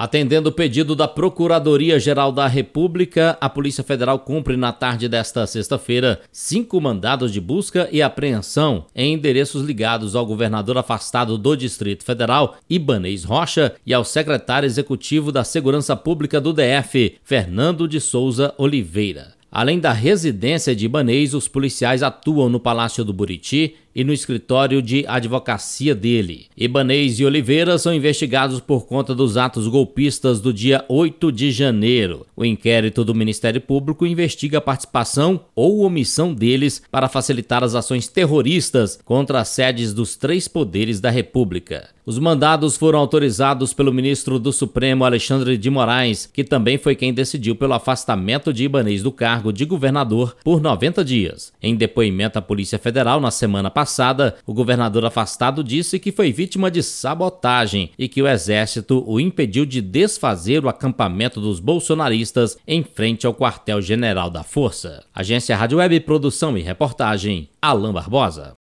Atendendo o pedido da Procuradoria-Geral da República, a Polícia Federal cumpre na tarde desta sexta-feira cinco mandados de busca e apreensão em endereços ligados ao governador afastado do Distrito Federal, Ibanês Rocha, e ao secretário executivo da Segurança Pública do DF, Fernando de Souza Oliveira. Além da residência de Ibanês, os policiais atuam no Palácio do Buriti e no escritório de advocacia dele. Ibanês e Oliveira são investigados por conta dos atos golpistas do dia 8 de janeiro. O inquérito do Ministério Público investiga a participação ou omissão deles para facilitar as ações terroristas contra as sedes dos três poderes da República. Os mandados foram autorizados pelo ministro do Supremo Alexandre de Moraes, que também foi quem decidiu pelo afastamento de Ibanês do cargo de governador por 90 dias. Em depoimento à Polícia Federal na semana passada, passada, o governador afastado disse que foi vítima de sabotagem e que o exército o impediu de desfazer o acampamento dos bolsonaristas em frente ao quartel-general da Força. Agência Rádio Web Produção e Reportagem, Alain Barbosa.